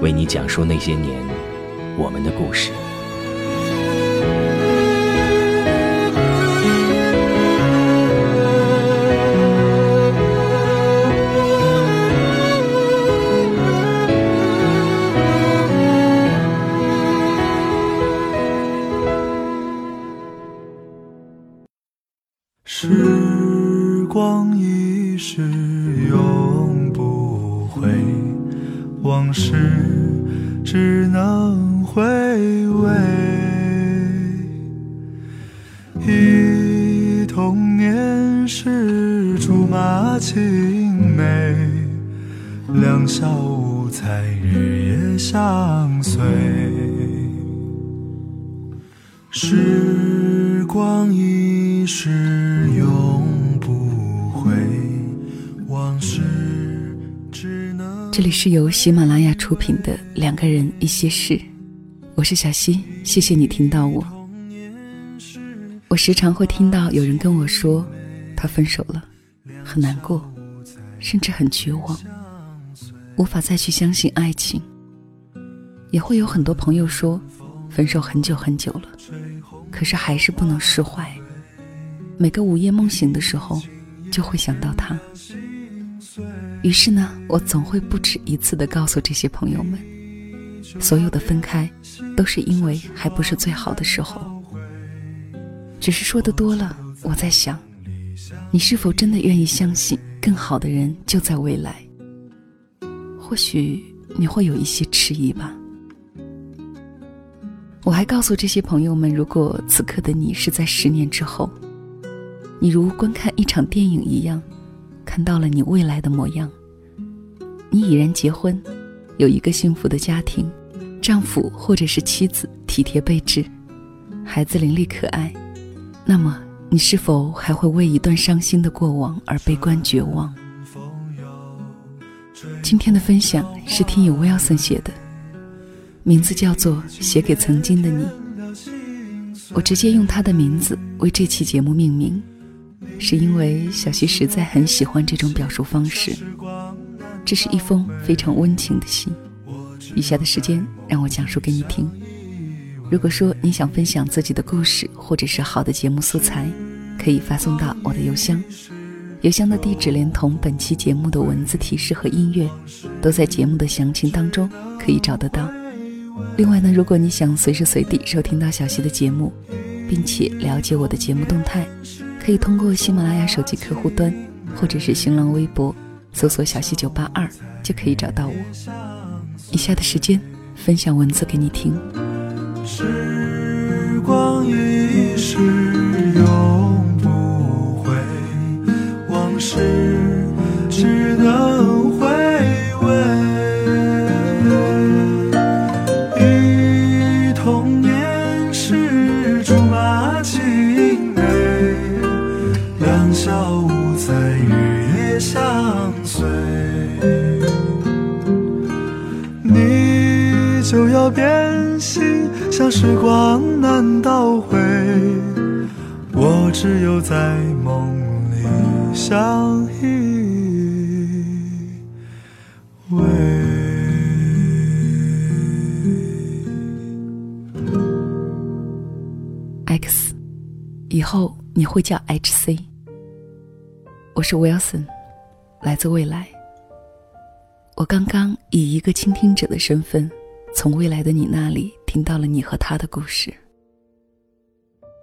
为你讲述那些年我们的故事。时光一逝永不回。往事小无猜日夜相随。时光一逝永不回，往事只能。这里是由喜马拉雅出品的《两个人一些事》，我是小溪，谢谢你听到我。我时常会听到有人跟我说，他分手了，很难过，甚至很绝望，无法再去相信爱情。也会有很多朋友说，分手很久很久了，可是还是不能释怀，每个午夜梦醒的时候，就会想到他。于是呢，我总会不止一次的告诉这些朋友们，所有的分开，都是因为还不是最好的时候。只是说的多了，我在想，你是否真的愿意相信，更好的人就在未来？或许你会有一些迟疑吧。我还告诉这些朋友们，如果此刻的你是在十年之后，你如观看一场电影一样。看到了你未来的模样，你已然结婚，有一个幸福的家庭，丈夫或者是妻子体贴备至，孩子伶俐可爱，那么你是否还会为一段伤心的过往而悲观绝望？今天的分享是听友 Wilson 写的，名字叫做《写给曾经的你》，我直接用他的名字为这期节目命名。是因为小溪实在很喜欢这种表述方式，这是一封非常温情的信。以下的时间让我讲述给你听。如果说你想分享自己的故事或者是好的节目素材，可以发送到我的邮箱，邮箱的地址连同本期节目的文字提示和音乐，都在节目的详情当中可以找得到。另外呢，如果你想随时随地收听到小溪的节目，并且了解我的节目动态。可以通过喜马拉雅手机客户端，或者是新浪微博，搜索“小溪九八二”，就可以找到我。以下的时间，分享文字给你听。时光一逝永，事只能回味。忆童年时竹马青梅，两。小无猜日夜相随，你就要变心，像时光难倒回，我只有在梦里相依偎。X，以后你会叫 HC。我是 Wilson，来自未来。我刚刚以一个倾听者的身份，从未来的你那里听到了你和他的故事。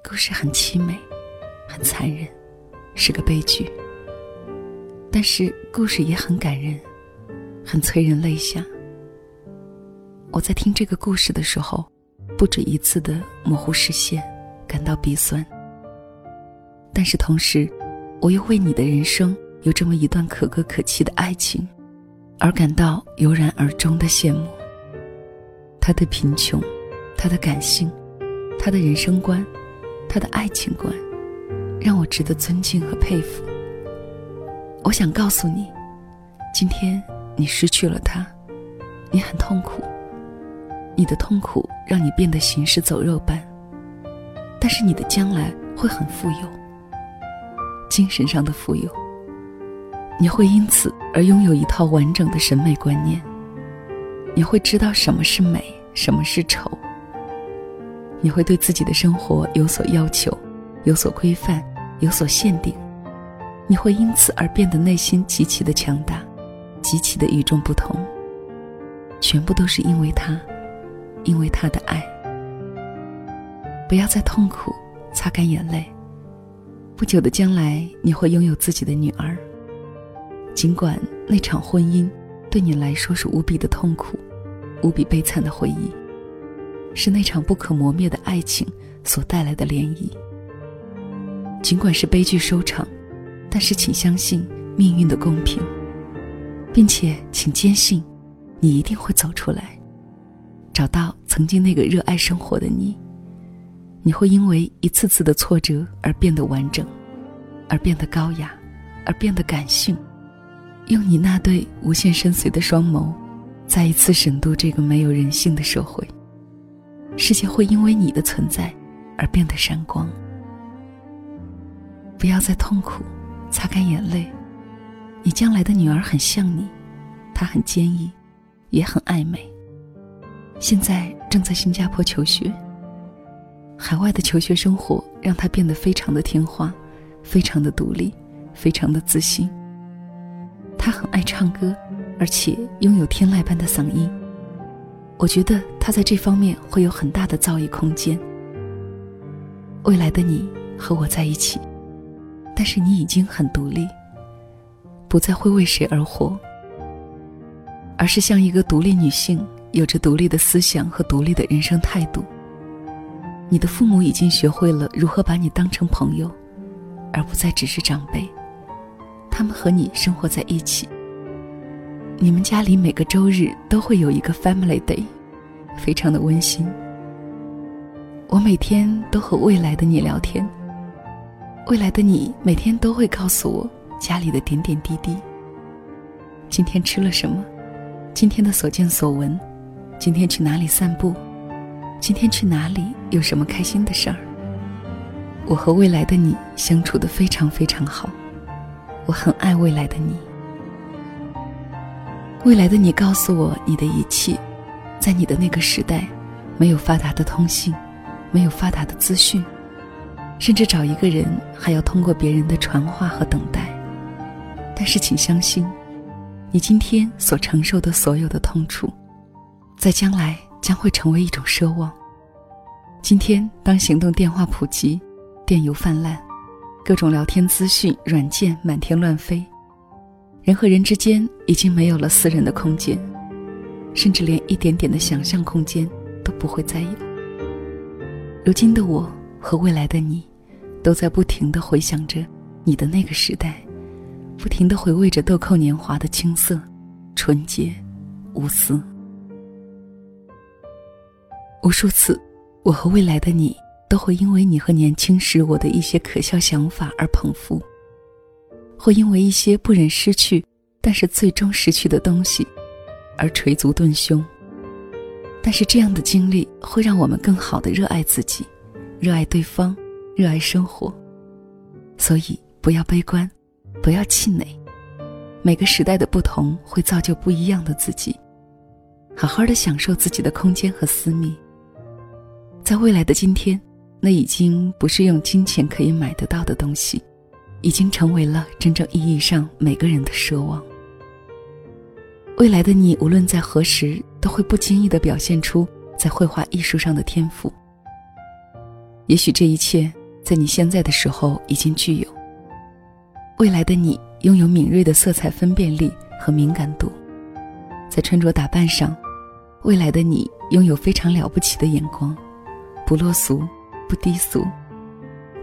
故事很凄美，很残忍，是个悲剧。但是故事也很感人，很催人泪下。我在听这个故事的时候，不止一次的模糊视线，感到鼻酸。但是同时，我又为你的人生有这么一段可歌可泣的爱情，而感到油然而终的羡慕。他的贫穷，他的感性，他的人生观。他的爱情观，让我值得尊敬和佩服。我想告诉你，今天你失去了他，你很痛苦。你的痛苦让你变得行尸走肉般，但是你的将来会很富有，精神上的富有。你会因此而拥有一套完整的审美观念，你会知道什么是美，什么是丑。你会对自己的生活有所要求，有所规范，有所限定。你会因此而变得内心极其的强大，极其的与众不同。全部都是因为他，因为他的爱。不要再痛苦，擦干眼泪。不久的将来，你会拥有自己的女儿。尽管那场婚姻对你来说是无比的痛苦，无比悲惨的回忆。是那场不可磨灭的爱情所带来的涟漪。尽管是悲剧收场，但是请相信命运的公平，并且请坚信，你一定会走出来，找到曾经那个热爱生活的你。你会因为一次次的挫折而变得完整，而变得高雅，而变得感性，用你那对无限深邃的双眸，再一次审度这个没有人性的社会。世界会因为你的存在而变得闪光。不要再痛苦，擦干眼泪。你将来的女儿很像你，她很坚毅，也很爱美。现在正在新加坡求学。海外的求学生活让她变得非常的听话，非常的独立，非常的自信。她很爱唱歌，而且拥有天籁般的嗓音。我觉得他在这方面会有很大的造诣空间。未来的你和我在一起，但是你已经很独立，不再会为谁而活，而是像一个独立女性，有着独立的思想和独立的人生态度。你的父母已经学会了如何把你当成朋友，而不再只是长辈。他们和你生活在一起。你们家里每个周日都会有一个 Family Day，非常的温馨。我每天都和未来的你聊天，未来的你每天都会告诉我家里的点点滴滴。今天吃了什么？今天的所见所闻？今天去哪里散步？今天去哪里？有什么开心的事儿？我和未来的你相处的非常非常好，我很爱未来的你。未来的你告诉我你的一切，在你的那个时代，没有发达的通信，没有发达的资讯，甚至找一个人还要通过别人的传话和等待。但是，请相信，你今天所承受的所有的痛楚，在将来将会成为一种奢望。今天，当行动电话普及，电邮泛滥，各种聊天资讯软件满天乱飞。人和人之间已经没有了私人的空间，甚至连一点点的想象空间都不会再有。如今的我和未来的你，都在不停的回想着你的那个时代，不停的回味着豆蔻年华的青涩、纯洁、无私。无数次，我和未来的你都会因为你和年轻时我的一些可笑想法而捧腹。会因为一些不忍失去，但是最终失去的东西，而捶足顿胸。但是这样的经历会让我们更好的热爱自己，热爱对方，热爱生活。所以不要悲观，不要气馁。每个时代的不同会造就不一样的自己。好好的享受自己的空间和私密。在未来的今天，那已经不是用金钱可以买得到的东西。已经成为了真正意义上每个人的奢望。未来的你无论在何时都会不经意的表现出在绘画艺术上的天赋。也许这一切在你现在的时候已经具有。未来的你拥有敏锐的色彩分辨力和敏感度，在穿着打扮上，未来的你拥有非常了不起的眼光，不落俗，不低俗。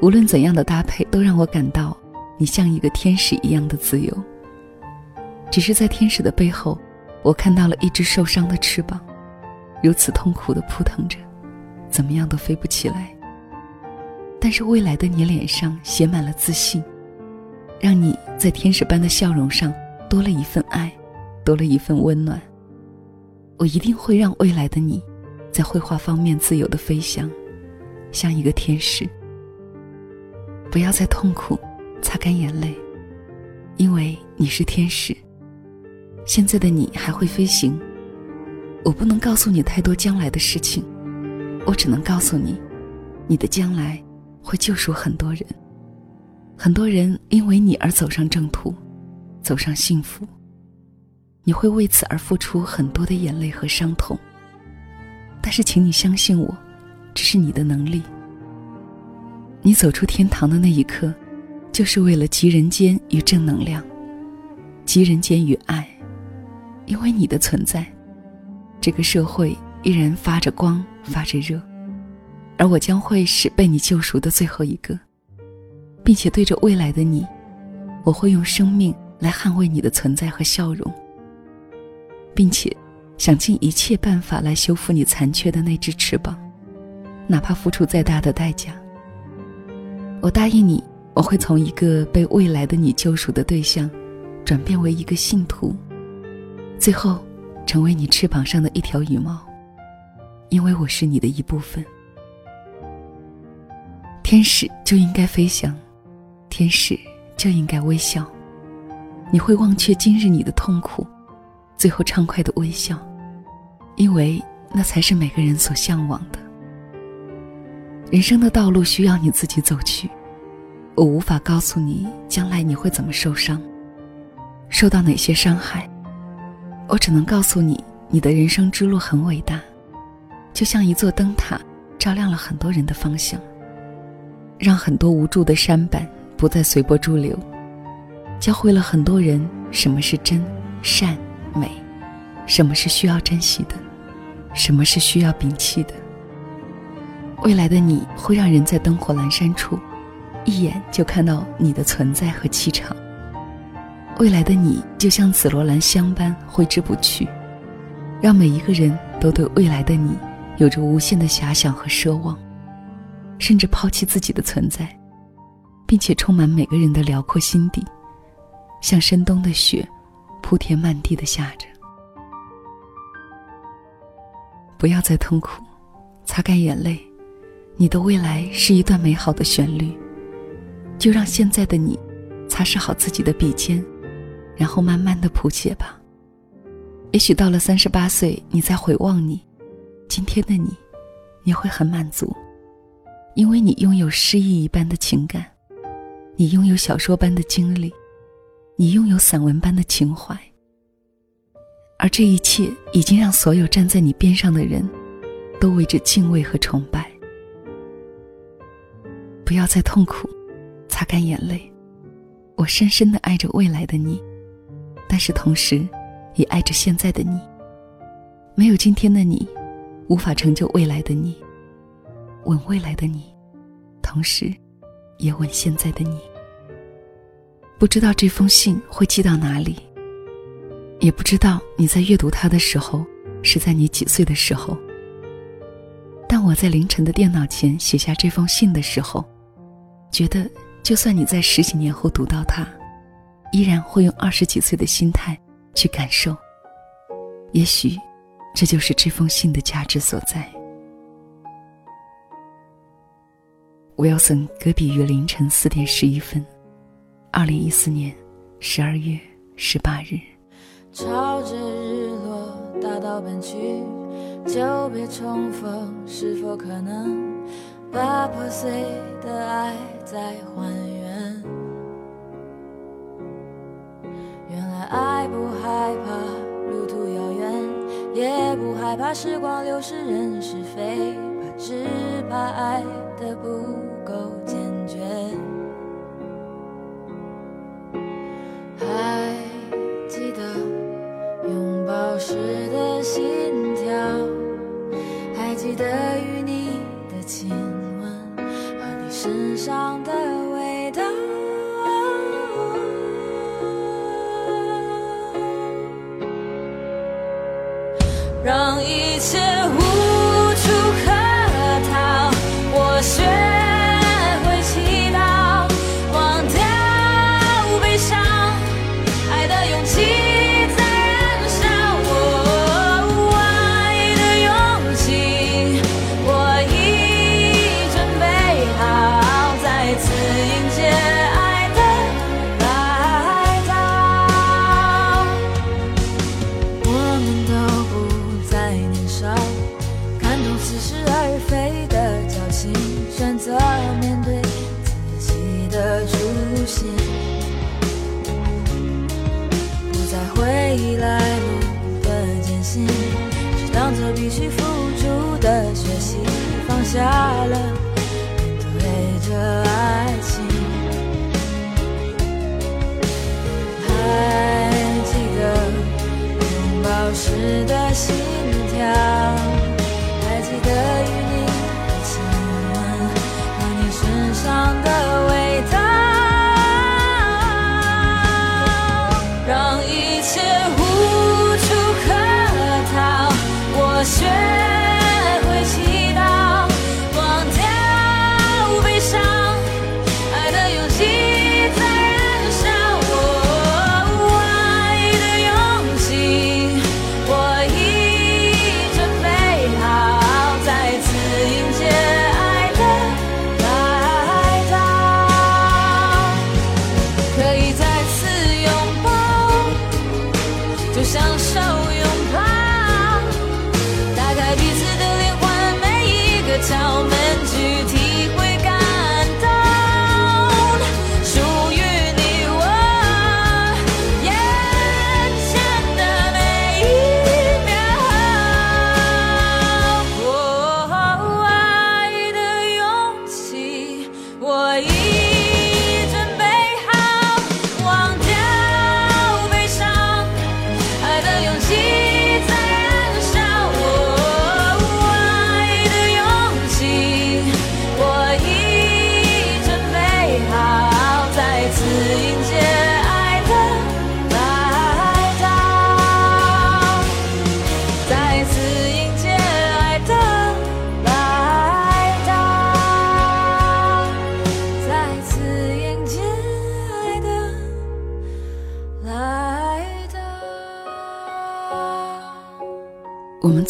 无论怎样的搭配，都让我感到你像一个天使一样的自由。只是在天使的背后，我看到了一只受伤的翅膀，如此痛苦的扑腾着，怎么样都飞不起来。但是未来的你脸上写满了自信。让你在天使般的笑容上多了一份爱，多了一份温暖。我一定会让未来的你，在绘画方面自由的飞翔，像一个天使。不要再痛苦，擦干眼泪，因为你是天使。现在的你还会飞行。我不能告诉你太多将来的事情，我只能告诉你，你的将来会救赎很多人。很多人因为你而走上正途，走上幸福。你会为此而付出很多的眼泪和伤痛。但是，请你相信我，这是你的能力。你走出天堂的那一刻，就是为了集人间与正能量，集人间与爱。因为你的存在，这个社会依然发着光，发着热，而我将会是被你救赎的最后一个。并且对着未来的你，我会用生命来捍卫你的存在和笑容，并且想尽一切办法来修复你残缺的那只翅膀，哪怕付出再大的代价。我答应你，我会从一个被未来的你救赎的对象，转变为一个信徒，最后成为你翅膀上的一条羽毛，因为我是你的一部分。天使就应该飞翔。天使就应该微笑，你会忘却今日你的痛苦，最后畅快的微笑，因为那才是每个人所向往的。人生的道路需要你自己走去，我无法告诉你将来你会怎么受伤，受到哪些伤害，我只能告诉你，你的人生之路很伟大，就像一座灯塔，照亮了很多人的方向，让很多无助的山板。不再随波逐流，教会了很多人什么是真、善、美，什么是需要珍惜的，什么是需要摒弃的。未来的你会让人在灯火阑珊处，一眼就看到你的存在和气场。未来的你就像紫罗兰香般挥之不去，让每一个人都对未来的你有着无限的遐想和奢望，甚至抛弃自己的存在。并且充满每个人的辽阔心底，像深冬的雪，铺天漫地的下着。不要再痛苦，擦干眼泪，你的未来是一段美好的旋律。就让现在的你，擦拭好自己的笔尖，然后慢慢的谱写吧。也许到了三十八岁，你再回望你，今天的你，你会很满足，因为你拥有诗意一般的情感。你拥有小说般的经历，你拥有散文般的情怀，而这一切已经让所有站在你边上的人都为之敬畏和崇拜。不要再痛苦，擦干眼泪。我深深的爱着未来的你，但是同时，也爱着现在的你。没有今天的你，无法成就未来的你。吻未来的你，同时。也吻现在的你。不知道这封信会寄到哪里，也不知道你在阅读它的时候是在你几岁的时候。但我在凌晨的电脑前写下这封信的时候，觉得就算你在十几年后读到它，依然会用二十几岁的心态去感受。也许，这就是这封信的价值所在。Wilson 搁笔于凌晨四点十一分，二零一四年十二月十八日。朝着日落大道奔去，久别重逢，是否可能把破碎的爱再还原？原来爱不害怕路途遥远。也不害怕时光流逝人是非，只怕爱得不够坚决。下了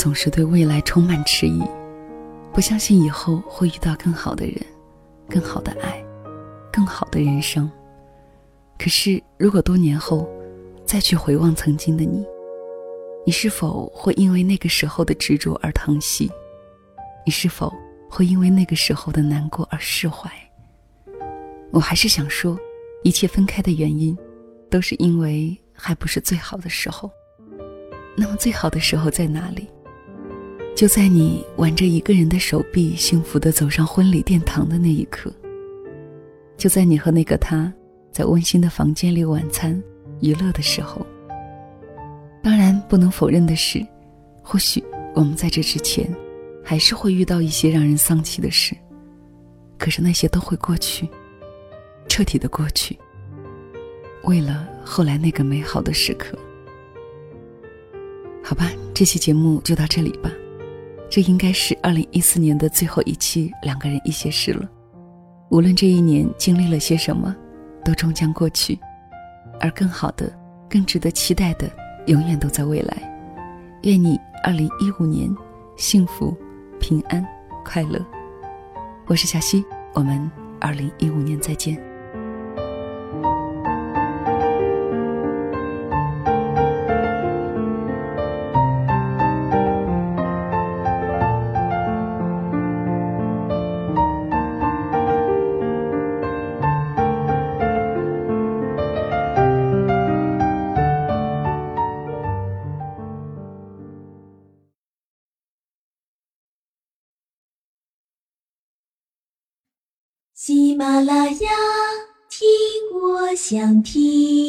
总是对未来充满迟疑，不相信以后会遇到更好的人、更好的爱、更好的人生。可是，如果多年后再去回望曾经的你，你是否会因为那个时候的执着而疼惜？你是否会因为那个时候的难过而释怀？我还是想说，一切分开的原因，都是因为还不是最好的时候。那么最好的时候在哪里？就在你挽着一个人的手臂，幸福的走上婚礼殿堂的那一刻。就在你和那个他，在温馨的房间里晚餐、娱乐的时候。当然，不能否认的是，或许我们在这之前，还是会遇到一些让人丧气的事。可是那些都会过去，彻底的过去。为了后来那个美好的时刻。好吧，这期节目就到这里吧。这应该是二零一四年的最后一期《两个人一些事》了。无论这一年经历了些什么，都终将过去，而更好的、更值得期待的，永远都在未来。愿你二零一五年幸福、平安、快乐。我是小溪，我们二零一五年再见。想听。